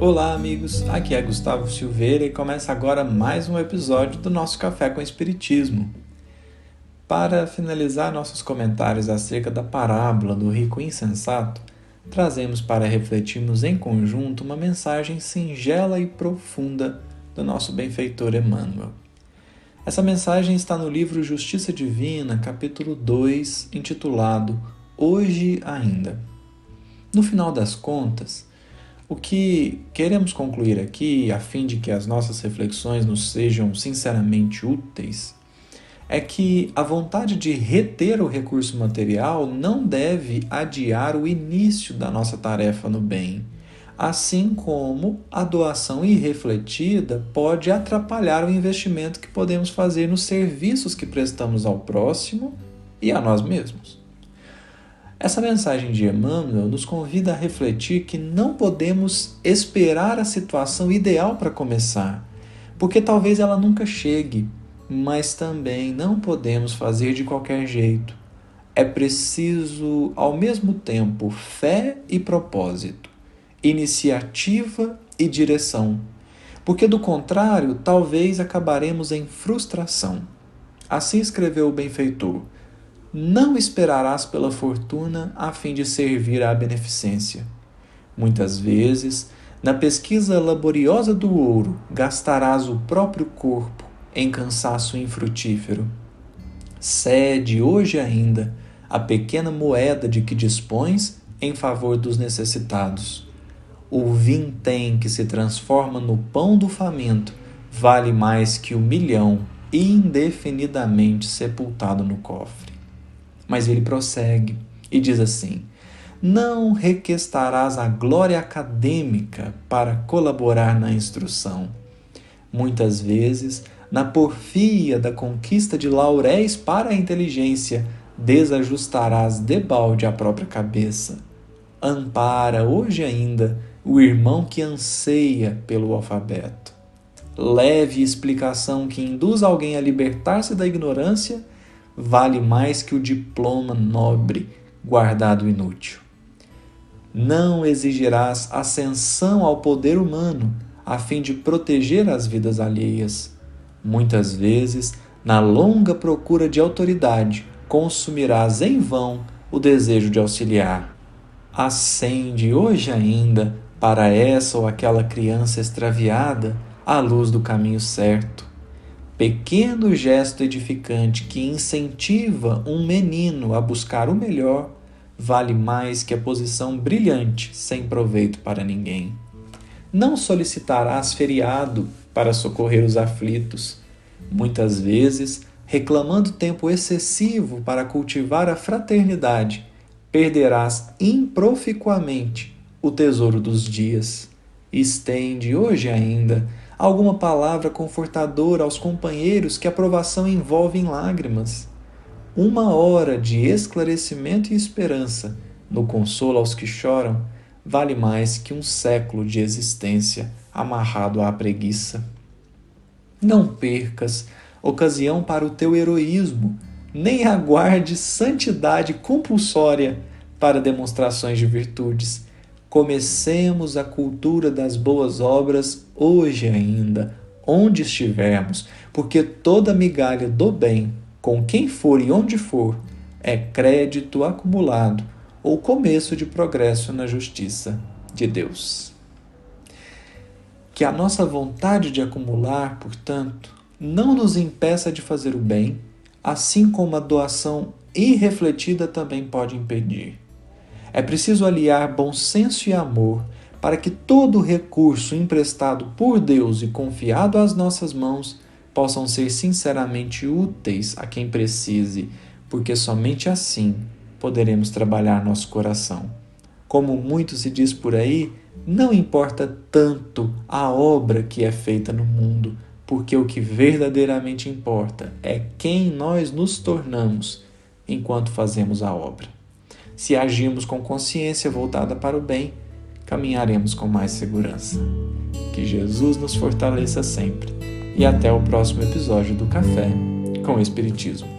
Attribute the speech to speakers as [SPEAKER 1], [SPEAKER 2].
[SPEAKER 1] Olá, amigos. Aqui é Gustavo Silveira e começa agora mais um episódio do nosso Café com Espiritismo. Para finalizar nossos comentários acerca da parábola do rico insensato, trazemos para refletirmos em conjunto uma mensagem singela e profunda do nosso benfeitor Emmanuel. Essa mensagem está no livro Justiça Divina, capítulo 2, intitulado Hoje Ainda. No final das contas, o que queremos concluir aqui, a fim de que as nossas reflexões nos sejam sinceramente úteis, é que a vontade de reter o recurso material não deve adiar o início da nossa tarefa no bem assim como a doação irrefletida pode atrapalhar o investimento que podemos fazer nos serviços que prestamos ao próximo e a nós mesmos. Essa mensagem de Emmanuel nos convida a refletir que não podemos esperar a situação ideal para começar, porque talvez ela nunca chegue, mas também não podemos fazer de qualquer jeito. É preciso, ao mesmo tempo, fé e propósito iniciativa e direção, porque do contrário, talvez acabaremos em frustração. Assim escreveu o benfeitor: Não esperarás pela fortuna a fim de servir à beneficência. Muitas vezes, na pesquisa laboriosa do ouro, gastarás o próprio corpo em cansaço infrutífero. Cede hoje ainda a pequena moeda de que dispões em favor dos necessitados o vintém que se transforma no pão do faminto vale mais que o milhão indefinidamente sepultado no cofre. Mas ele prossegue e diz assim: Não requestarás a glória acadêmica para colaborar na instrução. Muitas vezes, na porfia da conquista de lauréis para a inteligência, desajustarás debalde a própria cabeça. Ampara hoje ainda o irmão que anseia pelo alfabeto. Leve explicação que induz alguém a libertar-se da ignorância vale mais que o diploma nobre guardado inútil. Não exigirás ascensão ao poder humano a fim de proteger as vidas alheias. Muitas vezes, na longa procura de autoridade, consumirás em vão o desejo de auxiliar. Acende hoje ainda para essa ou aquela criança extraviada a luz do caminho certo. Pequeno gesto edificante que incentiva um menino a buscar o melhor vale mais que a posição brilhante sem proveito para ninguém. Não solicitarás feriado para socorrer os aflitos, muitas vezes reclamando tempo excessivo para cultivar a fraternidade, perderás improficuamente o tesouro dos dias. Estende hoje ainda alguma palavra confortadora aos companheiros que a provação envolve em lágrimas. Uma hora de esclarecimento e esperança no consolo aos que choram vale mais que um século de existência amarrado à preguiça. Não percas ocasião para o teu heroísmo, nem aguarde santidade compulsória para demonstrações de virtudes Comecemos a cultura das boas obras hoje ainda, onde estivermos, porque toda migalha do bem, com quem for e onde for, é crédito acumulado ou começo de progresso na justiça de Deus. Que a nossa vontade de acumular, portanto, não nos impeça de fazer o bem, assim como a doação irrefletida também pode impedir. É preciso aliar bom senso e amor para que todo recurso emprestado por Deus e confiado às nossas mãos possam ser sinceramente úteis a quem precise, porque somente assim poderemos trabalhar nosso coração. Como muito se diz por aí, não importa tanto a obra que é feita no mundo, porque o que verdadeiramente importa é quem nós nos tornamos enquanto fazemos a obra. Se agirmos com consciência voltada para o bem, caminharemos com mais segurança. Que Jesus nos fortaleça sempre. E até o próximo episódio do Café com Espiritismo.